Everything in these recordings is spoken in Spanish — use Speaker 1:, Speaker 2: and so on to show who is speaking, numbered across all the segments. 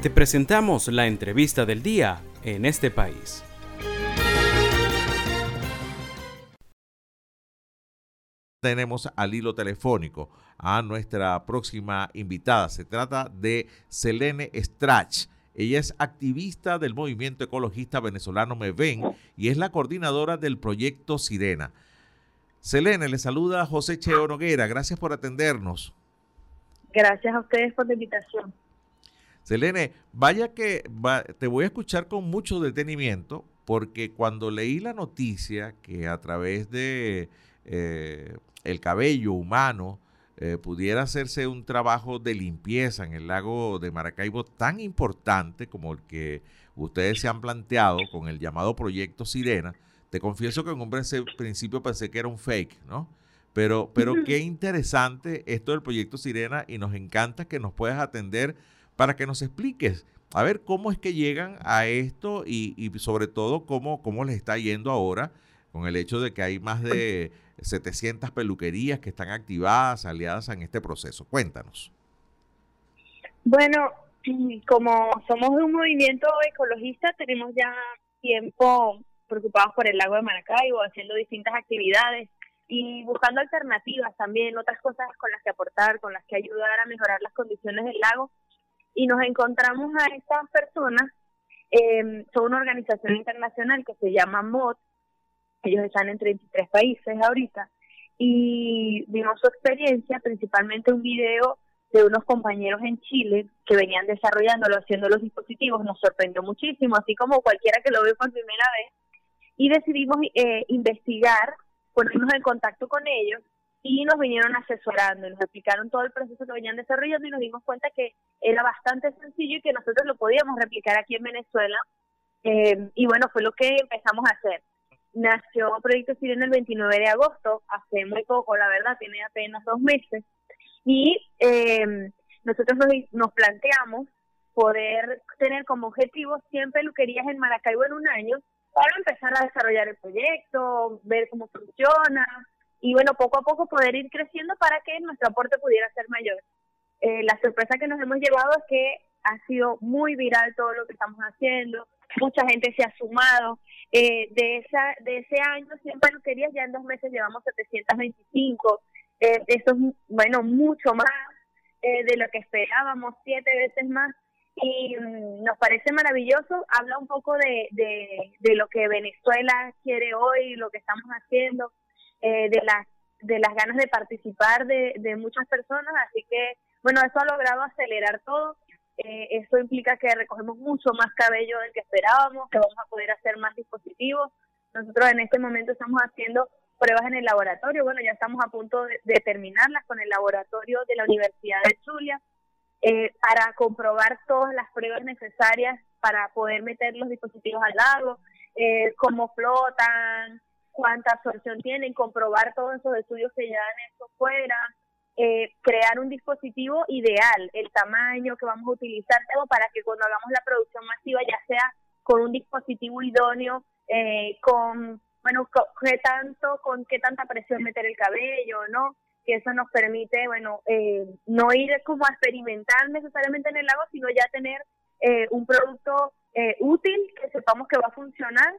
Speaker 1: Te presentamos la entrevista del día en este país.
Speaker 2: Tenemos al hilo telefónico a nuestra próxima invitada. Se trata de Selene Strach. Ella es activista del movimiento ecologista venezolano MEVEN y es la coordinadora del proyecto Sirena. Selene, le saluda José Cheo Noguera. Gracias por atendernos.
Speaker 3: Gracias a ustedes por la invitación.
Speaker 2: Selene, vaya que te voy a escuchar con mucho detenimiento porque cuando leí la noticia que a través de eh, el cabello humano eh, pudiera hacerse un trabajo de limpieza en el lago de Maracaibo tan importante como el que ustedes se han planteado con el llamado proyecto Sirena, te confieso que en un principio pensé que era un fake, ¿no? Pero, pero qué interesante esto del proyecto Sirena y nos encanta que nos puedas atender para que nos expliques, a ver cómo es que llegan a esto y, y sobre todo cómo, cómo les está yendo ahora con el hecho de que hay más de 700 peluquerías que están activadas, aliadas en este proceso. Cuéntanos.
Speaker 3: Bueno, como somos un movimiento ecologista, tenemos ya tiempo preocupados por el lago de Maracaibo, haciendo distintas actividades y buscando alternativas también, otras cosas con las que aportar, con las que ayudar a mejorar las condiciones del lago. Y nos encontramos a estas personas, eh, son una organización internacional que se llama MOD, ellos están en 33 países ahorita. Y vimos su experiencia, principalmente un video de unos compañeros en Chile que venían desarrollándolo, haciendo los dispositivos, nos sorprendió muchísimo, así como cualquiera que lo ve por primera vez. Y decidimos eh, investigar, ponernos en contacto con ellos y nos vinieron asesorando, nos explicaron todo el proceso que venían desarrollando y nos dimos cuenta que era bastante sencillo y que nosotros lo podíamos replicar aquí en Venezuela. Eh, y bueno, fue lo que empezamos a hacer nació Proyecto Sirena el 29 de agosto, hace muy poco, la verdad, tiene apenas dos meses, y eh, nosotros nos, planteamos poder tener como objetivo 100 peluquerías en Maracaibo en un año para empezar a desarrollar el proyecto, ver cómo funciona y bueno, poco a poco poder ir creciendo para que nuestro aporte pudiera ser mayor. Eh, la sorpresa que nos hemos llevado es que ha sido muy viral todo lo que estamos haciendo, mucha gente se ha sumado, eh, de, esa, de ese año, 100 peluquerías, ya en dos meses llevamos 725. Eh, eso es, bueno, mucho más eh, de lo que esperábamos, siete veces más. Y mm, nos parece maravilloso. Habla un poco de, de, lo que Venezuela quiere hoy, lo que estamos haciendo, eh, de, las, de las ganas de participar de, de muchas personas. Así que, bueno, eso ha logrado acelerar todo eh, eso implica que recogemos mucho más cabello del que esperábamos, que vamos a poder hacer más dispositivos. Nosotros en este momento estamos haciendo pruebas en el laboratorio. Bueno, ya estamos a punto de, terminarlas con el laboratorio de la Universidad de Zulia eh, para comprobar todas las pruebas necesarias para poder meter los dispositivos al lago, eh, cómo flotan, cuánta absorción tienen, comprobar todos esos estudios que ya han hecho fuera, eh, crear un dispositivo ideal, el tamaño que vamos a utilizar, para que cuando hagamos la producción masiva ya sea con un dispositivo idóneo, eh, con, bueno, qué tanto, con qué tanta presión meter el cabello, ¿no? Que eso nos permite, bueno, eh, no ir como a experimentar necesariamente en el lago, sino ya tener un producto útil que sepamos que va a funcionar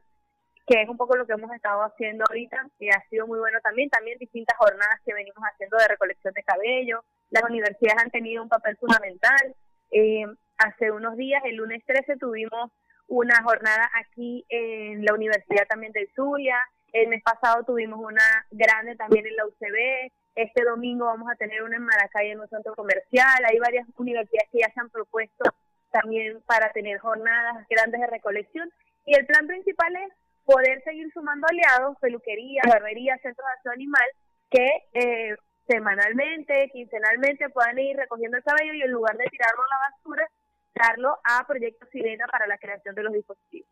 Speaker 3: que es un poco lo que hemos estado haciendo ahorita y ha sido muy bueno también. También distintas jornadas que venimos haciendo de recolección de cabello. Las universidades han tenido un papel fundamental. Eh, hace unos días, el lunes 13, tuvimos una jornada aquí en la Universidad también de Zulia. El mes pasado tuvimos una grande también en la UCB. Este domingo vamos a tener una en Maracay en un centro comercial. Hay varias universidades que ya se han propuesto también para tener jornadas grandes de recolección. Y el plan principal es poder seguir sumando aliados, peluquerías, barberías, centros de acción animal, que eh, semanalmente, quincenalmente puedan ir recogiendo el cabello y en lugar de tirarlo a la basura, darlo a Proyecto Sirena para la creación de los dispositivos.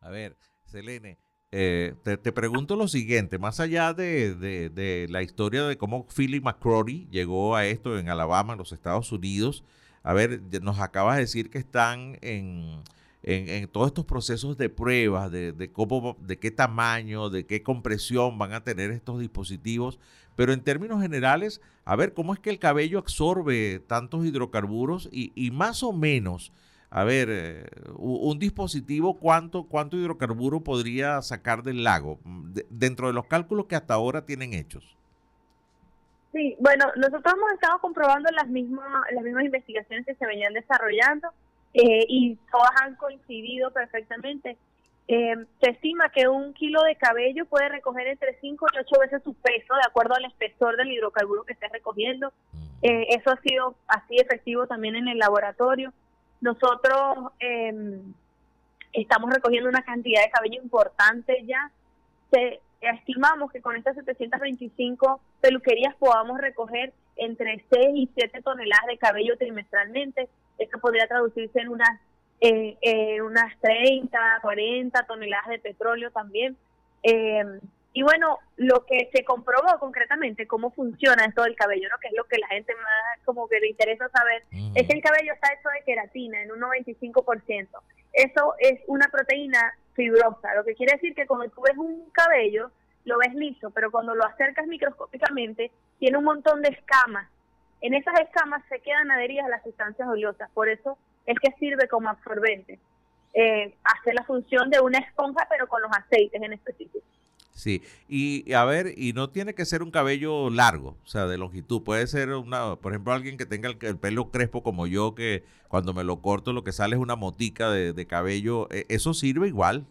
Speaker 2: A ver, Selene, eh, te, pregunto lo siguiente, más allá de, de, la historia de cómo Philip McCrory llegó a esto en Alabama, en los Estados Unidos, a ver, nos acabas de decir que están en en, todos estos procesos de pruebas, de, cómo, de qué tamaño, de qué compresión van a tener estos dispositivos, pero en términos generales, a ver cómo es que el cabello absorbe tantos hidrocarburos y, más o menos, a ver, eh, un dispositivo, ¿cuánto, ¿cuánto hidrocarburo podría sacar del lago mm, dentro de los cálculos que hasta ahora tienen hechos?
Speaker 3: Sí, bueno, nosotros hemos estado comprobando las mismas, las mismas investigaciones que se venían desarrollando eh, y todas han coincidido perfectamente. Eh, se estima que un kilo de cabello puede recoger entre 5 y 8 veces su peso, de acuerdo al espesor del hidrocarburo que esté recogiendo. Mm. Eh, eso ha sido así efectivo también en el laboratorio. Nosotros em, estamos recogiendo una cantidad de cabello importante ya. Se, estimamos que con estas 725 peluquerías podamos recoger entre 6 y 7 toneladas de cabello trimestralmente. Esto podría traducirse en unas, eh, unas 30, 40 toneladas de petróleo también. Eh, y bueno, lo que se comprobó concretamente, cómo funciona esto del cabello, ¿no? que es lo que la gente más como que le interesa saber, es que el cabello está hecho de queratina en un 95%. Eso es una proteína fibrosa, lo que quiere decir que cuando tú ves un cabello, lo ves liso, pero cuando lo acercas microscópicamente, tiene un montón de escamas. En esas escamas se quedan adheridas a las sustancias oleosas, por eso es que sirve como absorbente. Eh, hace la función de una esponja, pero con los aceites en específico.
Speaker 2: Sí, y a ver, y no tiene que ser un cabello largo, o sea, de longitud. Puede ser, una, por ejemplo, alguien que tenga el, pelo crespo como yo, que cuando me lo corto lo que sale es una motica de, cabello. ¿e, ¿Eso sirve igual?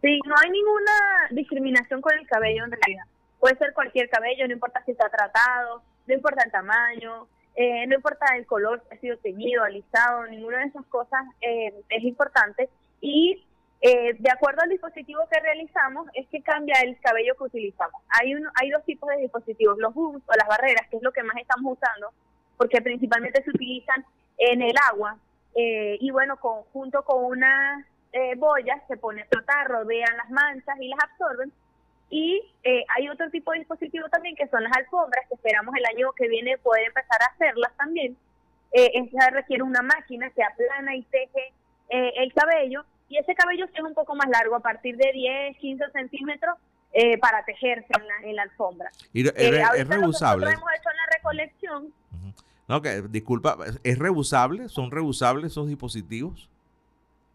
Speaker 3: Sí, no hay ninguna discriminación con el cabello en realidad. Puede ser cualquier cabello, no importa si está tratado, no importa el tamaño, eh, no importa el color, si ha sido teñido, alisado, ninguna de esas cosas eh, es importante. Y eh, de acuerdo al dispositivo que realizamos, es que cambia el cabello que utilizamos. Hay, hay dos tipos de dispositivos, los booms o las barreras, que es lo que más estamos usando, porque principalmente se utilizan en el agua. Eh, y bueno, junto con unas eh, boyas se pone a flotar, rodean las manchas y las absorben. Y hay otro tipo de dispositivo también que son las alfombras, que esperamos el año que viene poder empezar a hacerlas también. Eh, esa requiere una máquina que aplana y teje el cabello y ese cabello es un poco más largo, a partir de 10, 15 centímetros, eh, para tejerse en la, alfombra.
Speaker 2: Y es, eh, es reusable.
Speaker 3: hemos hecho en la recolección.
Speaker 2: No, que disculpa, ¿es reusable? ¿Son reusables esos dispositivos?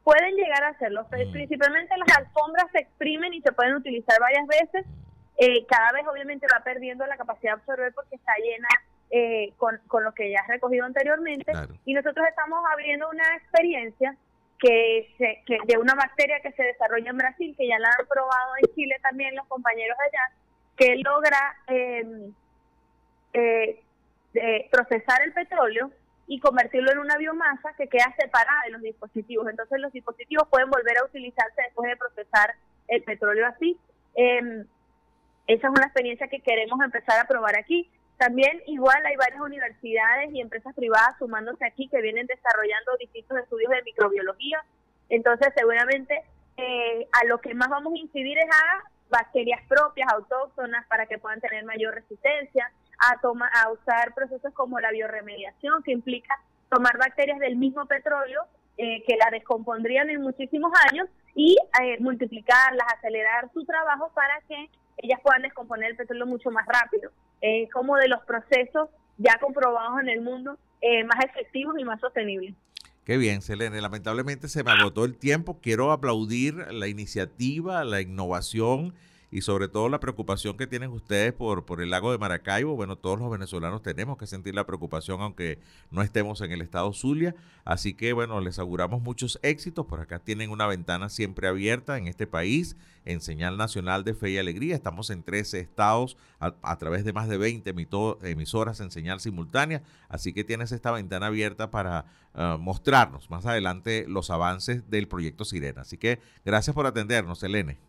Speaker 3: Pueden llegar a serlo. Mm. Principalmente las alfombras se exprimen y se pueden utilizar varias veces. Eh, cada vez obviamente va perdiendo la capacidad de absorber porque está llena con, con, lo que ya has recogido anteriormente. Y nosotros estamos abriendo una experiencia que, se, que de una bacteria que se desarrolla en Brasil, que ya la han probado en Chile también los compañeros allá, que logra em, eh, procesar el petróleo y convertirlo en una biomasa que queda separada de los dispositivos. Entonces los dispositivos pueden volver a utilizarse después de procesar el petróleo así. Eh, esa es una experiencia que queremos empezar a probar aquí. También igual hay varias universidades y empresas privadas sumándose aquí que vienen desarrollando distintos estudios de microbiología. Entonces seguramente eh, a lo que más vamos a incidir es a bacterias propias, autóctonas, para que puedan tener mayor resistencia, a, a usar procesos como la bioremediación, que implica tomar bacterias del mismo petróleo eh, que la descompondrían en muchísimos años y eh, multiplicarlas, acelerar su trabajo para que ellas puedan descomponer el petróleo mucho más rápido. Como de los procesos ya comprobados en el mundo eh, más efectivos y más sostenibles.
Speaker 2: Qué bien, Selene. Lamentablemente se me agotó el tiempo. Quiero aplaudir la iniciativa, la innovación y sobre todo la preocupación que tienen ustedes por, por el lago de Maracaibo. Bueno, todos los venezolanos tenemos que sentir la preocupación aunque no estemos en el estado Zulia. Así que bueno, les auguramos muchos éxitos. Por acá tienen una ventana siempre abierta en este país en señal nacional de fe y alegría. Estamos en 13 estados a, través de más de 20 emisoras en señal simultánea. Así que tienes esta ventana abierta para ah, mostrarnos más adelante los avances del proyecto Sirena. Así que gracias por atendernos, Elene.